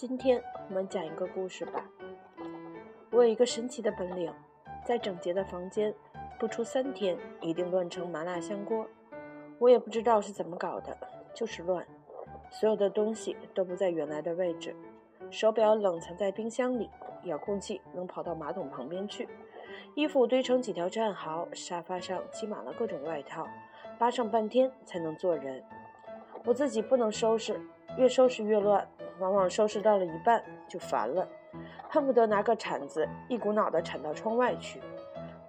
今天我们讲一个故事吧。我有一个神奇的本领，在整洁的房间，不出三天一定乱成麻辣香锅。我也不知道是怎么搞的，就是乱。所有的东西都不在原来的位置，手表冷藏在冰箱里，遥控器能跑到马桶旁边去，衣服堆成几条战壕，沙发上积满了各种外套，扒上半天才能做人。我自己不能收拾，越收拾越乱。往往收拾到了一半就烦了，恨不得拿个铲子一股脑的铲到窗外去。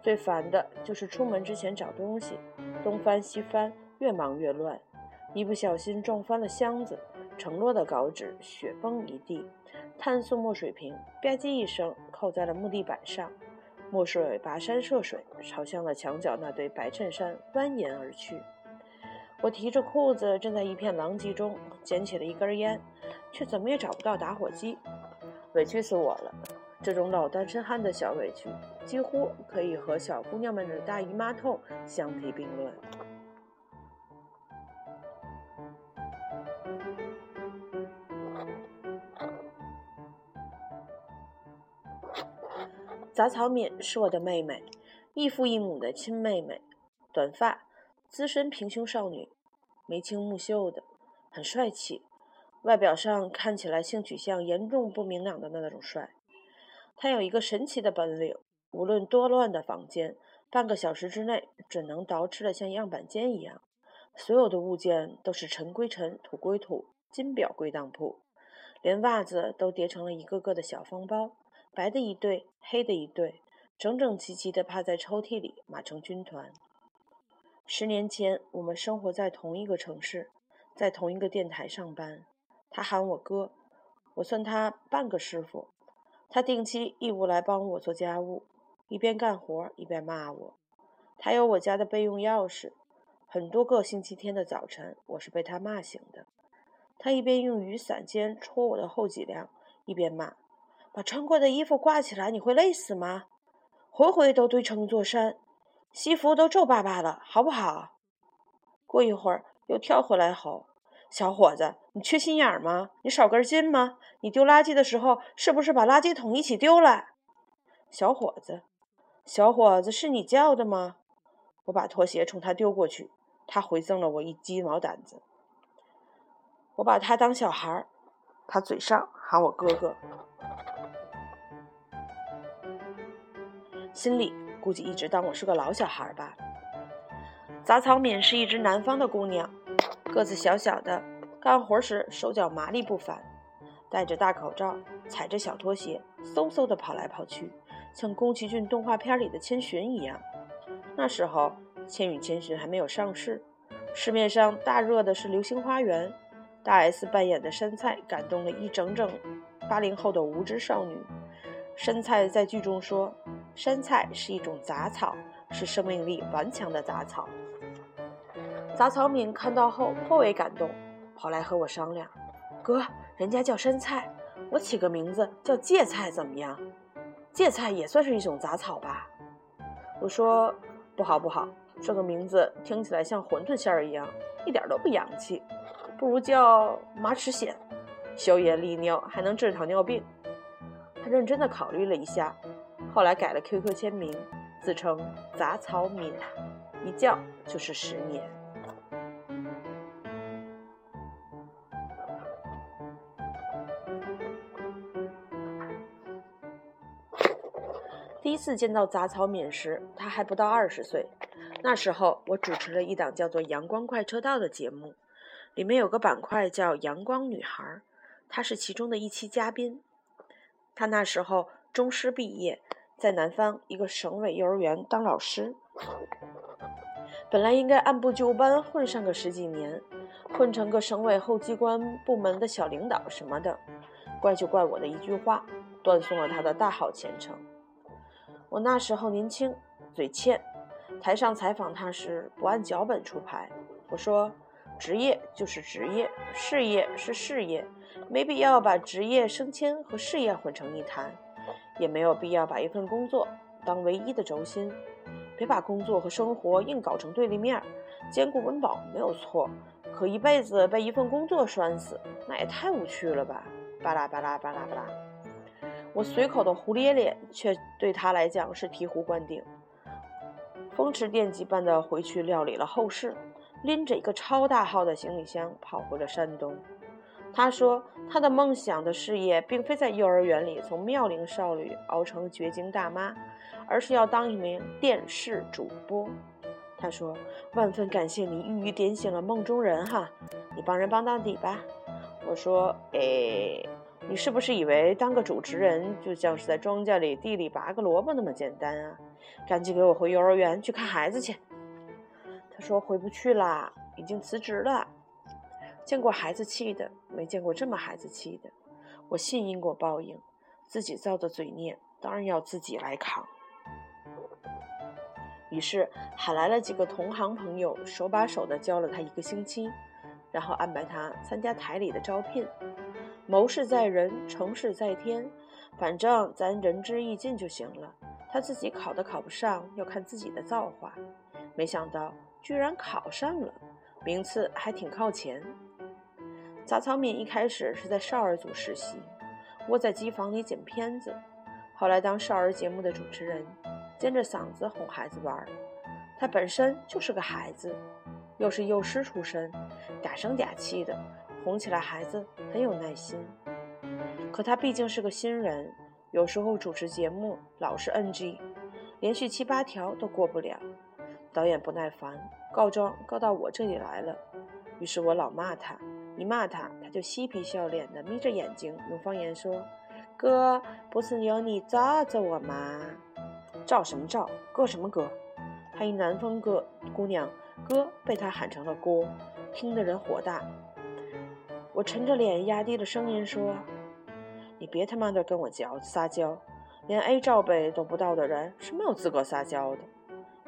最烦的就是出门之前找东西，东翻西翻，越忙越乱，一不小心撞翻了箱子，承诺的稿纸雪崩一地，碳素墨水瓶吧唧一声扣在了木地板上，墨水跋山涉水，朝向了墙角那堆白衬衫蜿蜒而去。我提着裤子，正在一片狼藉中捡起了一根烟。却怎么也找不到打火机，委屈死我了！这种老单身汉的小委屈，几乎可以和小姑娘们的大姨妈痛相提并论。杂草敏是我的妹妹，异父异母的亲妹妹，短发，资深平胸少女，眉清目秀的，很帅气。外表上看起来性取向严重不明朗的那种帅，他有一个神奇的本领，无论多乱的房间，半个小时之内准能捯饬的像样板间一样。所有的物件都是尘归尘，土归土，金表归当铺，连袜子都叠成了一个个的小方包，白的一对，黑的一对，整整齐齐地趴在抽屉里，码成军团。十年前，我们生活在同一个城市，在同一个电台上班。他喊我哥，我算他半个师傅。他定期义务来帮我做家务，一边干活一边骂我。他有我家的备用钥匙，很多个星期天的早晨，我是被他骂醒的。他一边用雨伞尖戳我的后脊梁，一边骂：“把穿过的衣服挂起来，你会累死吗？回回都堆成一座山，西服都皱巴巴了，好不好？”过一会儿又跳回来吼。小伙子，你缺心眼吗？你少根筋吗？你丢垃圾的时候是不是把垃圾桶一起丢了？小伙子，小伙子是你叫的吗？我把拖鞋冲他丢过去，他回赠了我一鸡毛掸子。我把他当小孩儿，他嘴上喊我哥哥，心里估计一直当我是个老小孩吧。杂草敏是一只南方的姑娘。个子小小的，干活时手脚麻利不凡，戴着大口罩，踩着小拖鞋，嗖嗖地跑来跑去，像宫崎骏动画片里的千寻一样。那时候，《千与千寻》还没有上市，市面上大热的是《流星花园》，大 S 扮演的杉菜感动了一整整八零后的无知少女。杉菜在剧中说：“杉菜是一种杂草，是生命力顽强的杂草。”杂草敏看到后颇为感动，跑来和我商量：“哥，人家叫山菜，我起个名字叫芥菜怎么样？芥菜也算是一种杂草吧？”我说：“不好不好，这个名字听起来像馄饨馅儿一样，一点都不洋气，不如叫马齿苋，消炎利尿，还能治糖尿病。”他认真的考虑了一下，后来改了 QQ 签名，自称杂草敏，一叫就是十年。第一次见到杂草敏时，他还不到二十岁。那时候，我主持了一档叫做《阳光快车道》的节目，里面有个板块叫“阳光女孩”，她是其中的一期嘉宾。她那时候中师毕业，在南方一个省委幼儿园当老师。本来应该按部就班混上个十几年，混成个省委后机关部门的小领导什么的，怪就怪我的一句话，断送了她的大好前程。我那时候年轻，嘴欠，台上采访他时不按脚本出牌。我说：“职业就是职业，事业是事业，没必要把职业升迁和事业混成一谈，也没有必要把一份工作当唯一的轴心。别把工作和生活硬搞成对立面，兼顾温饱没有错，可一辈子被一份工作拴死，那也太无趣了吧。”巴拉巴拉巴拉巴拉。我随口的胡咧咧，却对他来讲是醍醐灌顶。风驰电掣般的回去料理了后事，拎着一个超大号的行李箱跑回了山东。他说，他的梦想的事业并非在幼儿园里从妙龄少女熬成绝经大妈，而是要当一名电视主播。他说：“万分感谢你一语点醒了梦中人哈，你帮人帮到底吧。”我说：“哎，你是不是以为当个主持人就像是在庄稼里地里拔个萝卜那么简单啊？赶紧给我回幼儿园去看孩子去。”他说：“回不去啦，已经辞职了。”见过孩子气的，没见过这么孩子气的。我信因果报应，自己造的罪孽，当然要自己来扛。于是喊来了几个同行朋友，手把手的教了他一个星期，然后安排他参加台里的招聘。谋事在人，成事在天，反正咱仁至义尽就行了。他自己考都考不上，要看自己的造化。没想到居然考上了，名次还挺靠前。杂草敏一开始是在少儿组实习，窝在机房里剪片子，后来当少儿节目的主持人，尖着嗓子哄孩子玩。他本身就是个孩子，又是幼师出身，嗲声嗲气的，哄起来孩子很有耐心。可他毕竟是个新人，有时候主持节目老是 NG，连续七八条都过不了。导演不耐烦，告状告到我这里来了，于是我老骂他。一骂他，他就嬉皮笑脸的眯着眼睛，用方言说：“哥，不是有你罩着我吗？罩什么罩？哥什么哥？他一南方哥姑娘，哥被他喊成了锅，听得人火大。我沉着脸，压低了声音说：你别他妈的跟我嚼撒娇，连 A 罩杯都不到的人是没有资格撒娇的。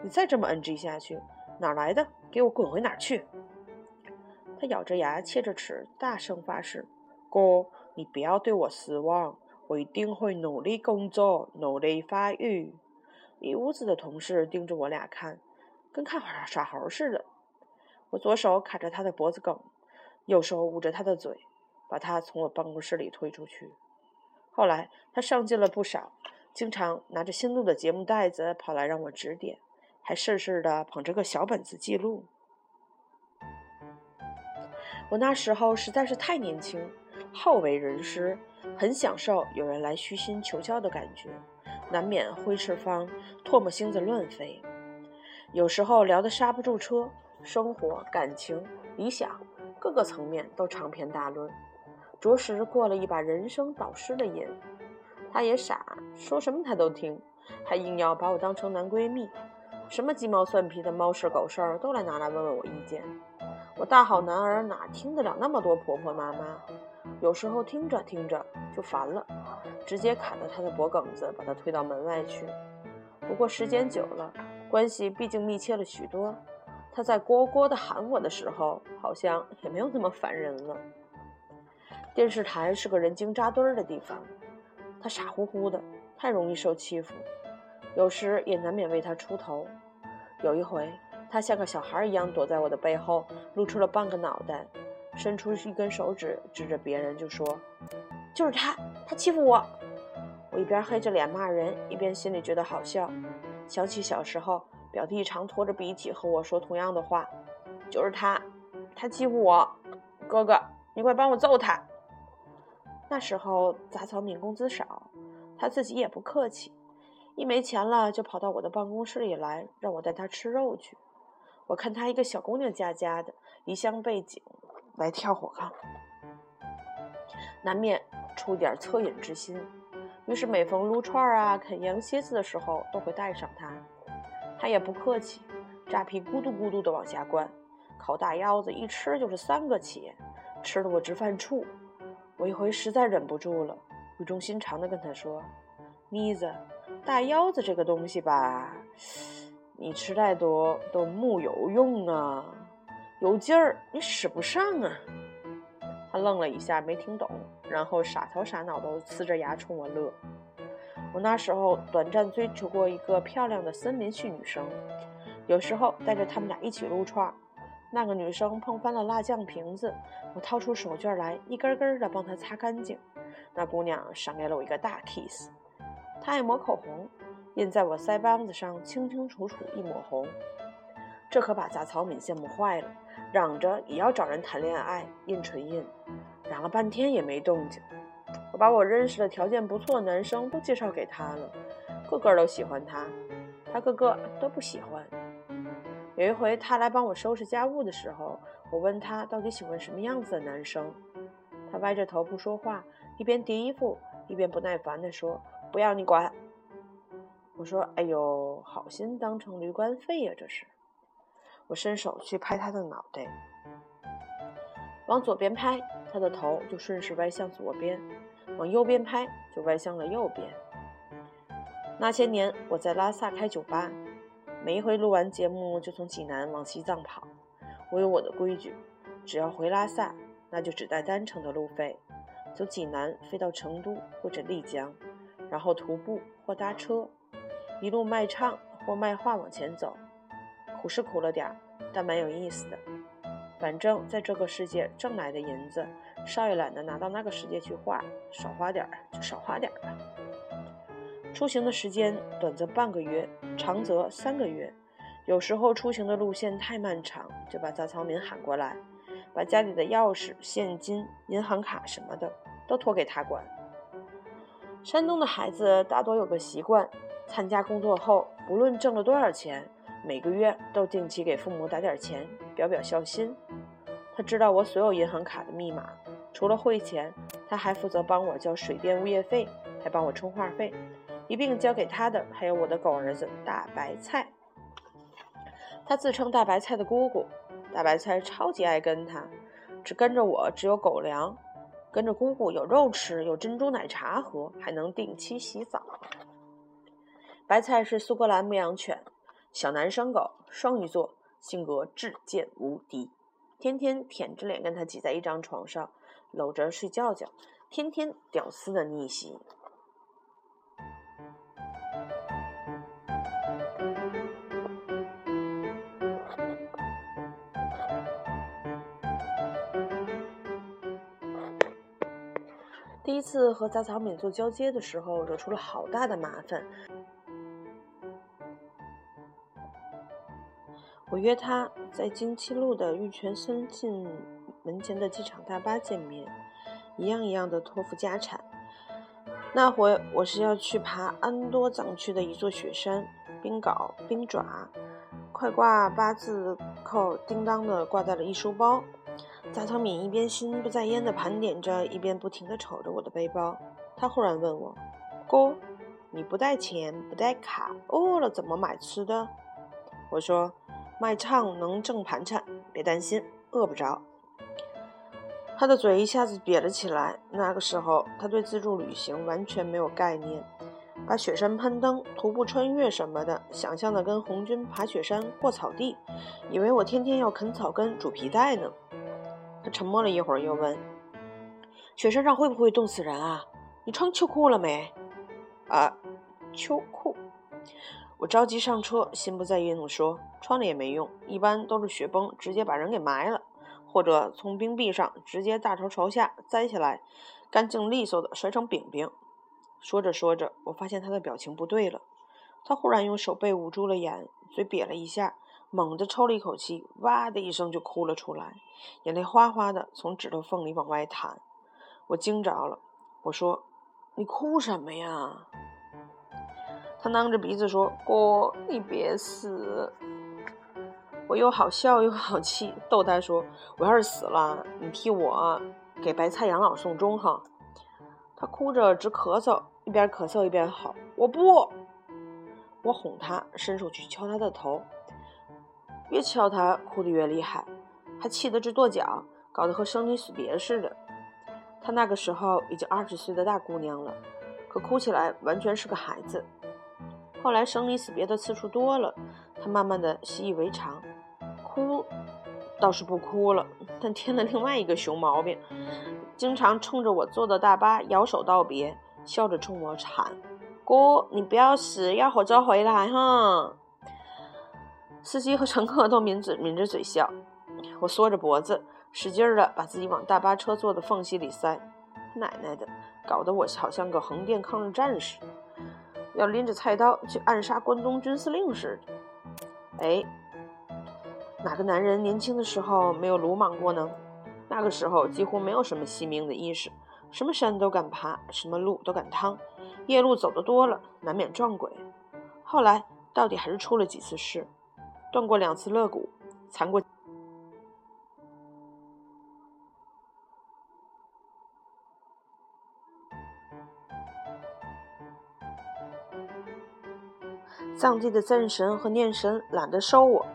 你再这么 NG 下去，哪来的？给我滚回哪儿去！”他咬着牙，切着齿，大声发誓：“哥，你不要对我失望，我一定会努力工作，努力发育。”一屋子的同事盯着我俩看，跟看耍猴似的。我左手卡着他的脖子梗，右手捂着他的嘴，把他从我办公室里推出去。后来他上进了不少，经常拿着新录的节目带子跑来让我指点，还事事的捧着个小本子记录。我那时候实在是太年轻，好为人师，很享受有人来虚心求教的感觉，难免挥斥方，唾沫星子乱飞。有时候聊得刹不住车，生活、感情、理想，各个层面都长篇大论，着实过了一把人生导师的瘾。他也傻，说什么他都听，还硬要把我当成男闺蜜，什么鸡毛蒜皮的猫事狗事儿都来拿来问问我意见。我大好男儿哪听得了那么多婆婆妈妈？有时候听着听着就烦了，直接砍了他的脖梗子，把他推到门外去。不过时间久了，关系毕竟密切了许多。他在聒聒的喊我的时候，好像也没有那么烦人了。电视台是个人精扎堆儿的地方，他傻乎乎的，太容易受欺负，有时也难免为他出头。有一回。他像个小孩一样躲在我的背后，露出了半个脑袋，伸出一根手指指着别人就说：“就是他，他欺负我。”我一边黑着脸骂人，一边心里觉得好笑，想起小时候表弟常拖着鼻涕和我说同样的话：“就是他，他欺负我。”哥哥，你快帮我揍他。那时候杂草敏工资少，他自己也不客气，一没钱了就跑到我的办公室里来，让我带他吃肉去。我看她一个小姑娘家家的离乡背景来跳火炕，难免出点恻隐之心。于是每逢撸串啊、啃羊蝎子的时候，都会带上她。她也不客气，扎皮咕嘟咕嘟的往下灌，烤大腰子一吃就是三个起，吃的我直犯怵。我一回实在忍不住了，语重心长的跟她说：“妮子，大腰子这个东西吧。”你吃太多都木有用啊，有劲儿你使不上啊。他愣了一下，没听懂，然后傻头傻脑的呲着牙冲我乐。我那时候短暂追求过一个漂亮的森林系女生，有时候带着他们俩一起撸串，那个女生碰翻了辣酱瓶子，我掏出手绢来，一根根的帮她擦干净。那姑娘赏给了我一个大 kiss。她爱抹口红，印在我腮帮子上清清楚楚一抹红。这可把杂草敏羡慕坏了，嚷着也要找人谈恋爱，印唇印。嚷了半天也没动静。我把我认识的条件不错的男生都介绍给他了，个个都喜欢他，他个个都不喜欢。有一回，他来帮我收拾家务的时候，我问他到底喜欢什么样子的男生，他歪着头不说话，一边叠衣服一边不耐烦地说：“不要你管。”我说：“哎呦，好心当成驴肝肺呀，这是！”我伸手去拍他的脑袋，往左边拍，他的头就顺势歪向左边；往右边拍，就歪向了右边。那些年，我在拉萨开酒吧。每一回录完节目，就从济南往西藏跑。我有我的规矩，只要回拉萨，那就只带单程的路费，从济南飞到成都或者丽江，然后徒步或搭车，一路卖唱或卖画往前走。苦是苦了点儿，但蛮有意思的。反正在这个世界挣来的银子，少爷懒得拿到那个世界去花，少花点儿就少花点儿吧。出行的时间短则半个月，长则三个月。有时候出行的路线太漫长，就把杂草民喊过来，把家里的钥匙、现金、银行卡什么的都托给他管。山东的孩子大多有个习惯：参加工作后，不论挣了多少钱，每个月都定期给父母打点钱，表表孝心。他知道我所有银行卡的密码，除了汇钱，他还负责帮我交水电物业费，还帮我充话费。一并交给他的还有我的狗儿子大白菜，他自称大白菜的姑姑，大白菜超级爱跟他，只跟着我只有狗粮，跟着姑姑有肉吃，有珍珠奶茶喝，还能定期洗澡。白菜是苏格兰牧羊犬，小男生狗，双鱼座，性格至贱无敌，天天舔着脸跟他挤在一张床上，搂着睡觉觉，天天屌丝的逆袭。第一次和杂草敏做交接的时候，惹出了好大的麻烦。我约他在京七路的玉泉森进门前的机场大巴见面，一样一样的托付家产。那回我是要去爬安多藏区的一座雪山，冰镐、冰爪，快挂八字扣，叮当的挂在了一书包。杂草敏一边心不在焉地盘点着，一边不停地瞅着我的背包。他忽然问我：“哥，你不带钱，不带卡，饿了怎么买吃的？”我说：“卖唱能挣盘缠，别担心，饿不着。”他的嘴一下子瘪了起来。那个时候，他对自助旅行完全没有概念，把雪山攀登、徒步穿越什么的，想象的跟红军爬雪山、过草地，以为我天天要啃草根、煮皮带呢。他沉默了一会儿，又问：“雪山上会不会冻死人啊？你穿秋裤了没？”“啊，秋裤。”我着急上车，心不在焉地说：“穿了也没用，一般都是雪崩直接把人给埋了，或者从冰壁上直接大头朝下栽下来，干净利索的摔成饼饼。”说着说着，我发现他的表情不对了，他忽然用手背捂住了眼，嘴瘪了一下。猛地抽了一口气，哇的一声就哭了出来，眼泪哗哗的从指头缝里往外淌。我惊着了，我说：“你哭什么呀？”他囔着鼻子说：“哥，你别死。”我又好笑又好气，逗他说：“我要是死了，你替我给白菜养老送终哈。”他哭着直咳嗽，一边咳嗽一边吼：“我不！”我哄他，伸手去敲他的头。越敲他，哭得越厉害，还气得直跺脚，搞得和生离死别似的。他那个时候已经二十岁的大姑娘了，可哭起来完全是个孩子。后来生离死别的次数多了，他慢慢的习以为常，倒是不哭了，但添了另外一个熊毛病，经常冲着我坐的大巴摇手道别，笑着冲我喊：“哥，你不要死，要火车回来哈。”司机和乘客都抿着抿着嘴笑，我缩着脖子，使劲儿的把自己往大巴车座的缝隙里塞。奶奶的，搞得我好像个横店抗日战士，要拎着菜刀去暗杀关东军司令似的。哎，哪个男人年轻的时候没有鲁莽过呢？那个时候几乎没有什么惜命的意识，什么山都敢爬，什么路都敢趟，夜路走得多了，难免撞鬼。后来到底还是出了几次事，断过两次肋骨，残过。藏地的赞神和念神懒得收我，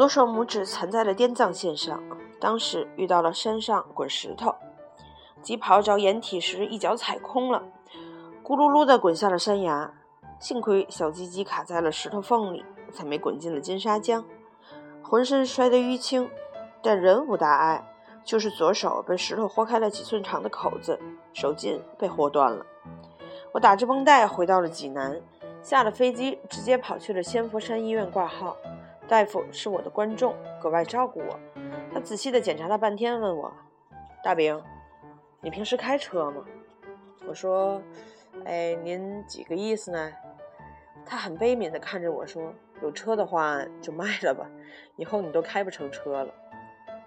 左手拇指缠在了滇藏线上。当时遇到了山上滚石头，急跑找掩体时一脚踩空了，咕噜噜的滚下了山崖。幸亏小鸡鸡卡在了石头缝里，才没滚进了金沙江。浑身摔得淤青，但人无大碍，就是左手被石头豁开了几寸长的口子，手筋被豁断了。我打着绷带回到了济南。下了飞机，直接跑去了仙佛山医院挂号。大夫是我的观众，格外照顾我。他仔细地检查了半天，问我：“大兵，你平时开车吗？”我说：“哎，您几个意思呢？”他很悲悯地看着我说：“有车的话就卖了吧，以后你都开不成车了。”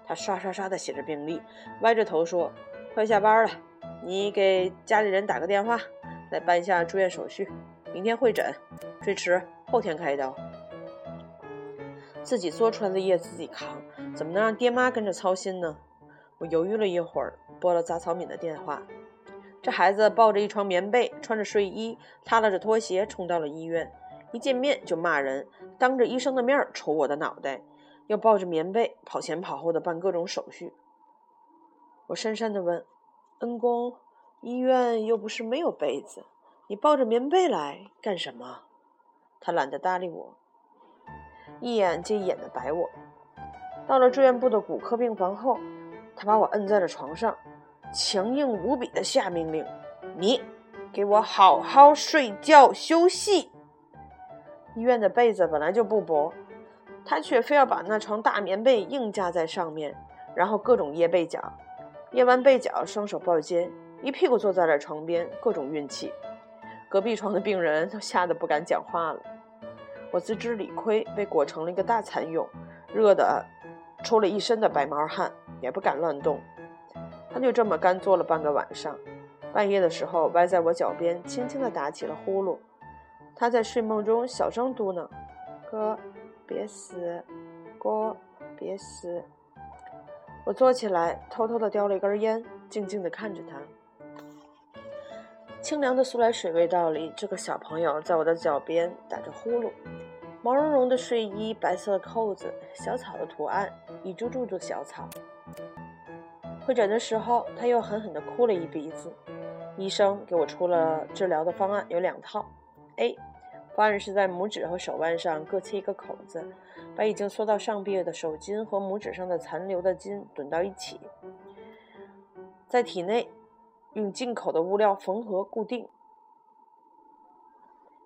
他刷刷刷地写着病历，歪着头说：“快下班了，你给家里人打个电话，来办一下住院手续。”明天会诊，最迟后天开刀。自己做出来的业自己扛，怎么能让爹妈跟着操心呢？我犹豫了一会儿，拨了杂草敏的电话。这孩子抱着一床棉被，穿着睡衣，耷拉着拖鞋冲到了医院。一见面就骂人，当着医生的面抽我的脑袋，又抱着棉被跑前跑后的办各种手续。我讪讪地问：“恩公，医院又不是没有被子。”你抱着棉被来干什么？他懒得搭理我，一眼接一眼的白我。到了住院部的骨科病房后，他把我摁在了床上，强硬无比的下命令：“你给我好好睡觉休息。”医院的被子本来就不薄，他却非要把那床大棉被硬架在上面，然后各种掖被角，掖完被角，双手抱肩，一屁股坐在了床边，各种运气。隔壁床的病人都吓得不敢讲话了。我自知理亏，被裹成了一个大蚕蛹，热的出了一身的白毛汗，也不敢乱动。他就这么干坐了半个晚上，半夜的时候歪在我脚边，轻轻地打起了呼噜。他在睡梦中小声嘟囔：“哥，别死，哥，别死。”我坐起来，偷偷地叼了一根烟，静静地看着他。清凉的苏来水味道里，这个小朋友在我的脚边打着呼噜，毛茸茸的睡衣，白色的扣子，小草的图案，一株株的小草。会诊的时候，他又狠狠地哭了一鼻子。医生给我出了治疗的方案，有两套。A 方案是在拇指和手腕上各切一个口子，把已经缩到上臂的手筋和拇指上的残留的筋怼到一起，在体内。用进口的物料缝合固定。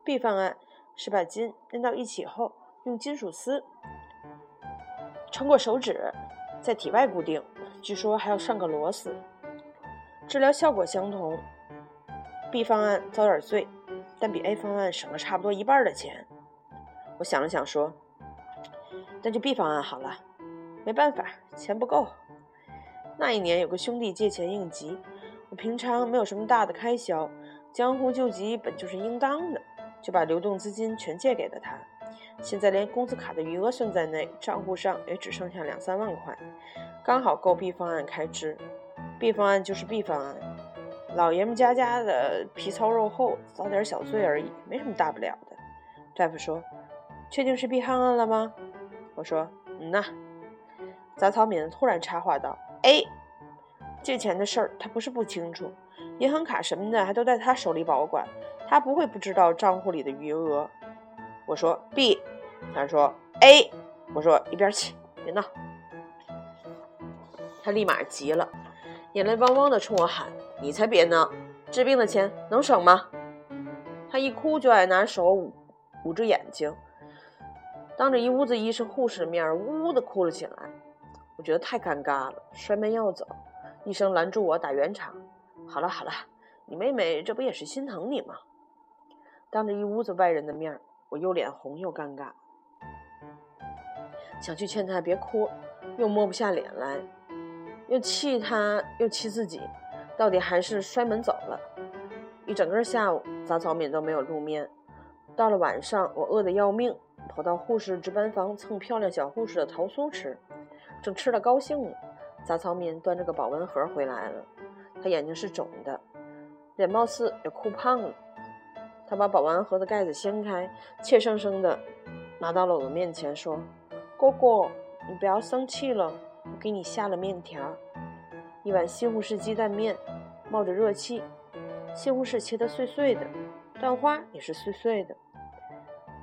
B 方案是把筋连到一起后，用金属丝穿过手指，在体外固定，据说还要上个螺丝。治疗效果相同。B 方案遭点罪，但比 A 方案省了差不多一半的钱。我想了想说：“那就 B 方案好了。”没办法，钱不够。那一年有个兄弟借钱应急。我平常没有什么大的开销，江湖救急本就是应当的，就把流动资金全借给了他。现在连工资卡的余额算在内，账户上也只剩下两三万块，刚好够 B 方案开支。B 方案就是 B 方案，老爷们家家的皮糙肉厚，遭点小罪而已，没什么大不了的。大夫说：“确定是 B 方案了吗？”我说：“嗯呐。”杂草敏突然插话道：“A。”借钱的事儿，他不是不清楚，银行卡什么的还都在他手里保管，他不会不知道账户里的余额。我说 B，他说 A，我说一边去，别闹。他立马急了，眼泪汪汪的冲我喊：“你才别闹，治病的钱能省吗？”他一哭就爱拿手捂捂着眼睛，当着一屋子医生护士的面呜呜的哭了起来。我觉得太尴尬了，摔门要走，医生拦住我打圆场。好了好了，你妹妹这不也是心疼你吗？当着一屋子外人的面我又脸红又尴尬，想去劝她别哭，又摸不下脸来，又气她又气自己，到底还是摔门走了。一整个下午，杂草敏都没有露面。到了晚上，我饿得要命，跑到护士值班房蹭漂亮小护士的桃酥吃。正吃得高兴呢，杂草民端着个保温盒回来了。他眼睛是肿的，脸貌似也哭胖了。他把保温盒的盖子掀开，怯生生的拿到了我的面前，说：“哥哥，你不要生气了，我给你下了面条，一碗西红柿鸡蛋面，冒着热气。”西红柿切得碎碎的，蛋花也是碎碎的。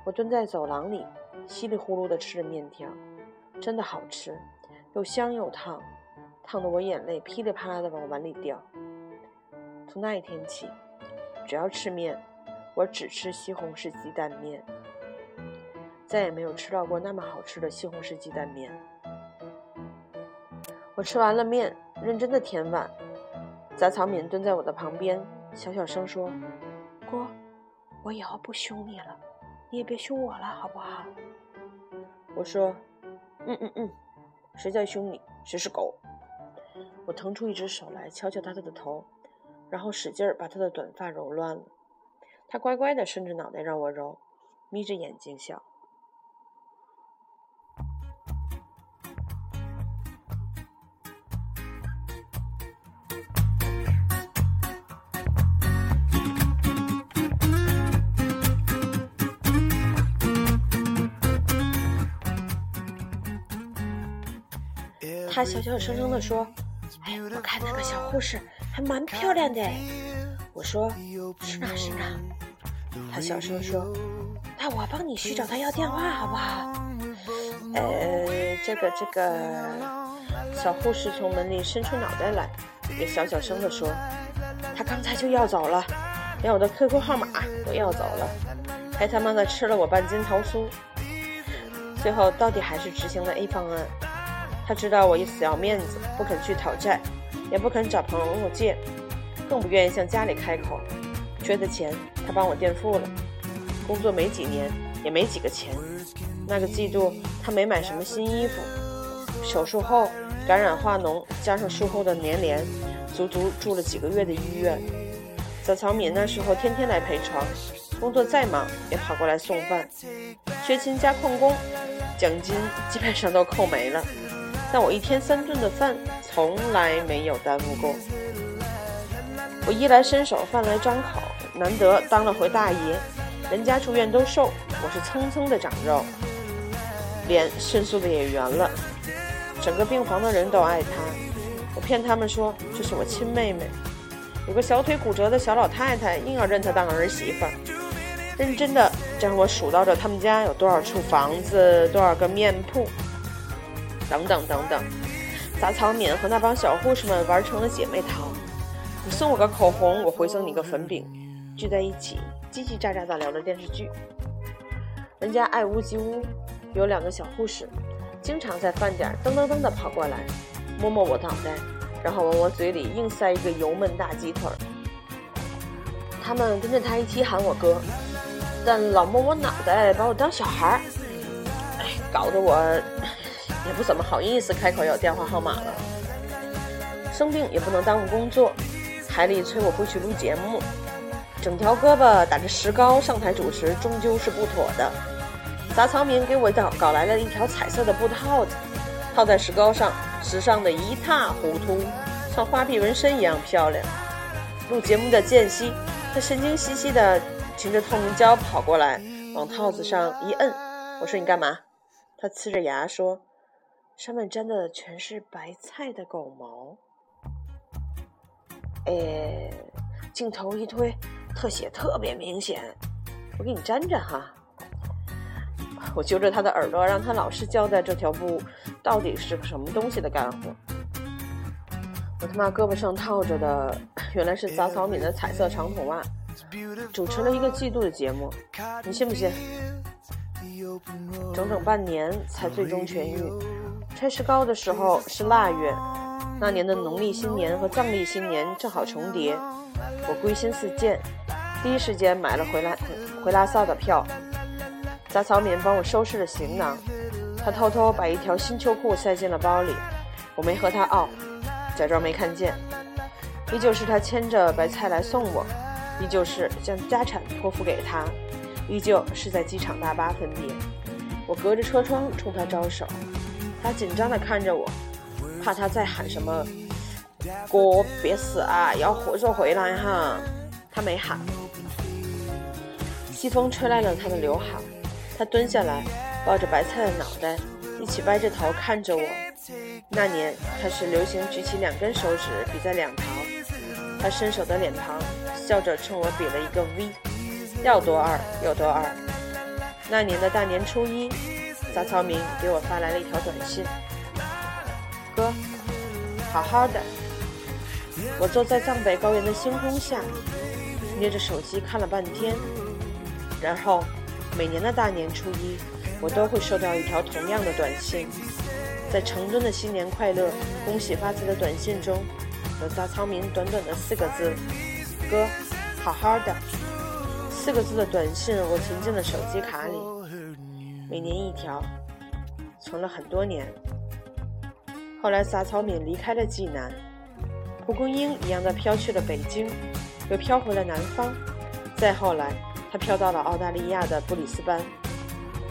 我蹲在走廊里，稀里呼噜的吃着面条，真的好吃，又香又烫，烫得我眼泪噼里啪啦的往碗里掉。从那一天起，只要吃面，我只吃西红柿鸡蛋面，再也没有吃到过那么好吃的西红柿鸡蛋面。我吃完了面，认真的填碗，杂草敏蹲在我的旁边。小小声说：“哥，我以后不凶你了，你也别凶我了，好不好？”我说：“嗯嗯嗯，谁在凶你？谁是狗？”我腾出一只手来敲敲他的头，然后使劲儿把他的短发揉乱了。他乖乖的伸着脑袋让我揉，眯着眼睛笑。他小小声声地说：“哎，我看那个小护士还蛮漂亮的。”我说：“是呢，是呢。”他小声说：“那我帮你去找他要电话，好不好？”呃，这个这个，小护士从门里伸出脑袋来，也小小声的说：“他刚才就要走了，连我的 QQ 号码都要走了，还他妈的吃了我半斤桃酥。最后到底还是执行了 A 方案。”他知道我一死要面子，不肯去讨债，也不肯找朋友借，更不愿意向家里开口。缺的钱，他帮我垫付了。工作没几年，也没几个钱。那个季度，他没买什么新衣服。手术后感染化脓，加上术后的粘连，足足住了几个月的医院。小曹敏那时候天天来陪床，工作再忙也跑过来送饭。缺勤加旷工，奖金基本上都扣没了。但我一天三顿的饭从来没有耽误过。我衣来伸手，饭来张口，难得当了回大爷。人家住院都瘦，我是蹭蹭的长肉，脸迅速的也圆了。整个病房的人都爱她。我骗他们说这是我亲妹妹。有个小腿骨折的小老太太硬要认她当儿媳妇儿，认真的让我数到着他们家有多少处房子，多少个面铺。等等等等，杂草敏和那帮小护士们玩成了姐妹淘。你送我个口红，我回送你个粉饼，聚在一起叽叽喳喳的聊着电视剧。人家爱屋及乌，有两个小护士，经常在饭点噔噔噔的跑过来，摸摸我脑袋，然后往我嘴里硬塞一个油焖大鸡腿。他们跟着他一起喊我哥，但老摸我脑袋，把我当小孩儿，哎，搞得我。也不怎么好意思开口要电话号码了。生病也不能耽误工作，台里催我回去录节目，整条胳膊打着石膏上台主持，终究是不妥的。杂草民给我搞搞来了一条彩色的布套子，套在石膏上，时尚的一塌糊涂，像花臂纹身一样漂亮。录节目的间隙，他神经兮兮的擎着透明胶跑过来，往套子上一摁。我说你干嘛？他呲着牙说。上面粘的全是白菜的狗毛，哎，镜头一推，特写特别明显。我给你粘着哈。我揪着他的耳朵，让他老实交代这条布到底是个什么东西的干活。我他妈胳膊上套着的原来是杂草敏的彩色长筒袜，主持了一个季度的节目，你信不信？整整半年才最终痊愈。差事高的时候是腊月，那年的农历新年和藏历新年正好重叠。我归心似箭，第一时间买了回来回拉萨的票。杂草敏帮我收拾了行囊，他偷偷把一条新秋裤塞进了包里，我没和他拗，假装没看见。依旧是他牵着白菜来送我，依旧是将家产托付给他，依旧是在机场大巴分别。我隔着车窗冲他招手。他紧张地看着我，怕他再喊什么“哥，别死啊，要活着回来哈”。他没喊。西风吹乱了他的刘海，他蹲下来，抱着白菜的脑袋，一起歪着头看着我。那年开始流行举起两根手指比在两旁，他伸手的脸庞笑着冲我比了一个 V，要多二有多二。那年的大年初一。杂草民给我发来了一条短信：“哥，好好的。”我坐在藏北高原的星空下，捏着手机看了半天。然后，每年的大年初一，我都会收到一条同样的短信。在成吨的“新年快乐，恭喜发财”的短信中，有杂草民短短的四个字：“哥，好好的。”四个字的短信，我存进了手机卡里。每年一条，存了很多年。后来撒草敏离开了济南，蒲公英一样的飘去了北京，又飘回了南方。再后来，他飘到了澳大利亚的布里斯班，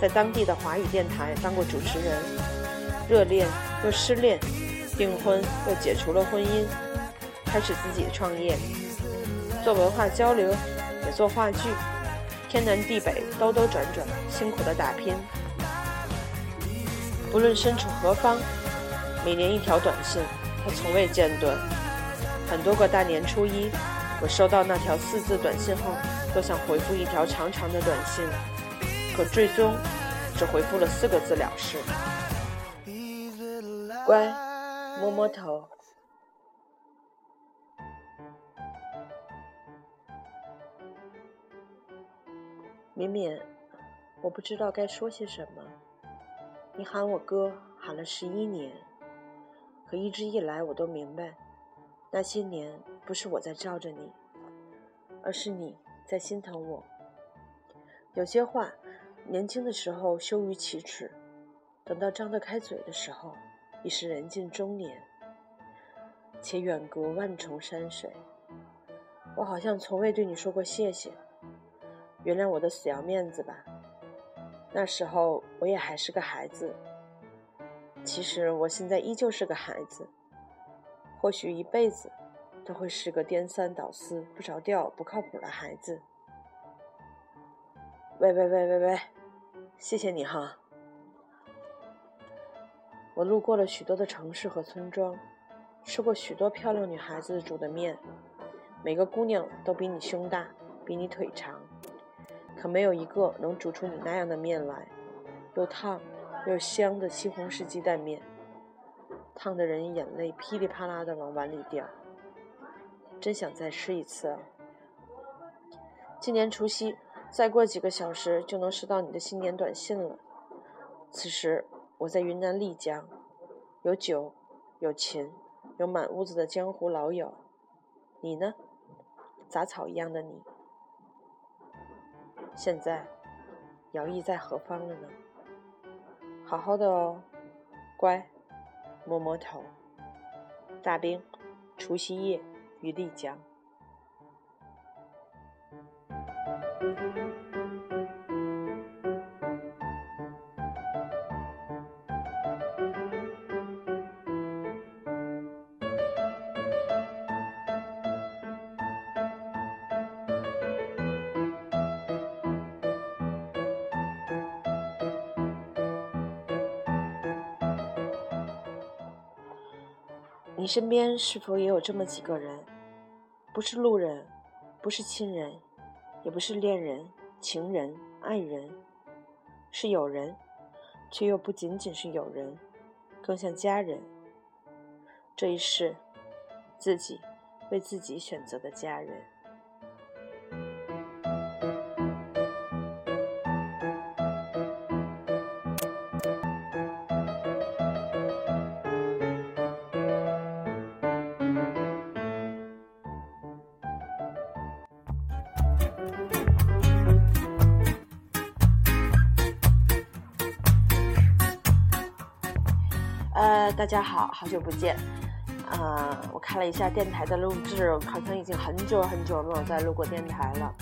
在当地的华语电台当过主持人。热恋又失恋，订婚又解除了婚姻，开始自己创业，做文化交流，也做话剧。天南地北，兜兜转转，辛苦的打拼。不论身处何方，每年一条短信，他从未间断。很多个大年初一，我收到那条四字短信后，都想回复一条长长的短信，可最终只回复了四个字了事：乖，摸摸头。绵绵，我不知道该说些什么。你喊我哥，喊了十一年，可一直以来我都明白，那些年不是我在罩着你，而是你在心疼我。有些话，年轻的时候羞于启齿，等到张得开嘴的时候，已是人近中年，且远隔万重山水。我好像从未对你说过谢谢。原谅我的死要面子吧。那时候我也还是个孩子。其实我现在依旧是个孩子，或许一辈子都会是个颠三倒四、不着调、不靠谱的孩子。喂喂喂喂喂，谢谢你哈。我路过了许多的城市和村庄，吃过许多漂亮女孩子煮的面，每个姑娘都比你胸大，比你腿长。可没有一个能煮出你那样的面来，又烫又香的西红柿鸡蛋面，烫得人眼泪噼里啪啦的往碗里掉。真想再吃一次啊！今年除夕，再过几个小时就能收到你的新年短信了。此时我在云南丽江，有酒，有琴，有满屋子的江湖老友。你呢？杂草一样的你。现在，姚毅在何方了呢？好好的哦，乖，摸摸头。大兵，除夕夜于丽江。你身边是否也有这么几个人？不是路人，不是亲人，也不是恋人、情人、爱人，是友人，却又不仅仅是友人，更像家人。这一世，自己为自己选择的家人。大家好，好久不见。呃，我看了一下电台的录制，好像已经很久很久没有再录过电台了。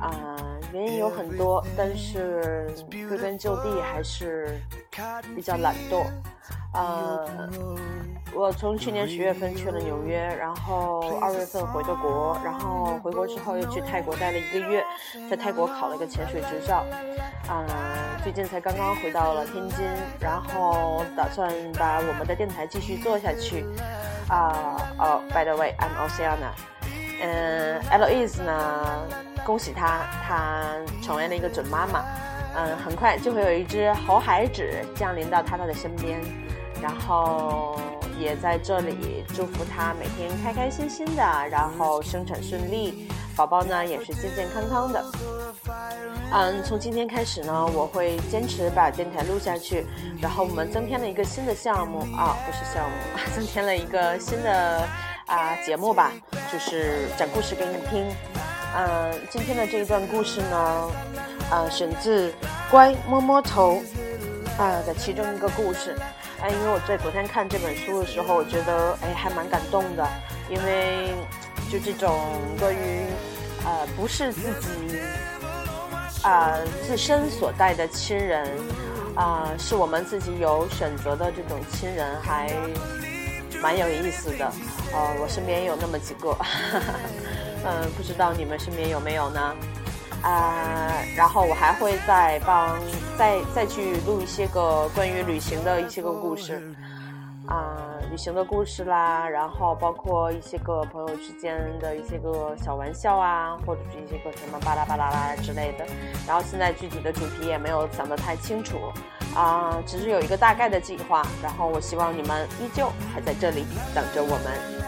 啊，原因有很多，但是归根究底还是比较懒惰。呃，我从去年十月份去了纽约，然后二月份回的国，然后回国之后又去泰国待了一个月，在泰国考了一个潜水执照。啊，最近才刚刚回到了天津，然后打算把我们的电台继续做下去。啊，哦，By the way，I'm Oceana。嗯，Louise 呢？恭喜她，她成为了一个准妈妈。嗯，很快就会有一只猴孩子降临到她的身边。然后也在这里祝福他每天开开心心的，然后生产顺利，宝宝呢也是健健康康的。嗯，从今天开始呢，我会坚持把电台录下去。然后我们增添了一个新的项目啊，不是项目，增添了一个新的啊节目吧，就是讲故事给你们听。嗯，今天的这一段故事呢，啊，选自《乖摸摸头》啊的其中一个故事。哎，因为我在昨天看这本书的时候，我觉得哎还蛮感动的，因为就这种关于呃不是自己啊自身所带的亲人啊，是我们自己有选择的这种亲人，还蛮有意思的。呃，我身边有那么几个，嗯，不知道你们身边有没有呢？啊，然后我还会再帮再再去录一些个关于旅行的一些个故事，啊，旅行的故事啦，然后包括一些个朋友之间的一些个小玩笑啊，或者是一些个什么巴拉巴拉啦之类的。然后现在具体的主题也没有想得太清楚，啊，只是有一个大概的计划。然后我希望你们依旧还在这里等着我们。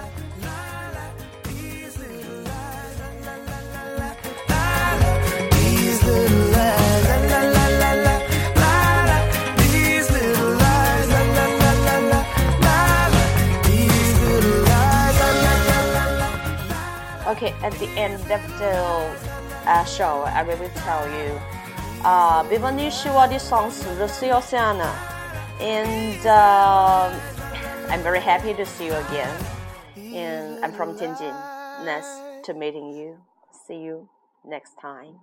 Okay, at the end of the uh, show, I will tell you. Uh, sur distance, je suis Oceana, and uh, I'm very happy to see you again. And I'm from Tianjin. Nice to meeting you. See you next time.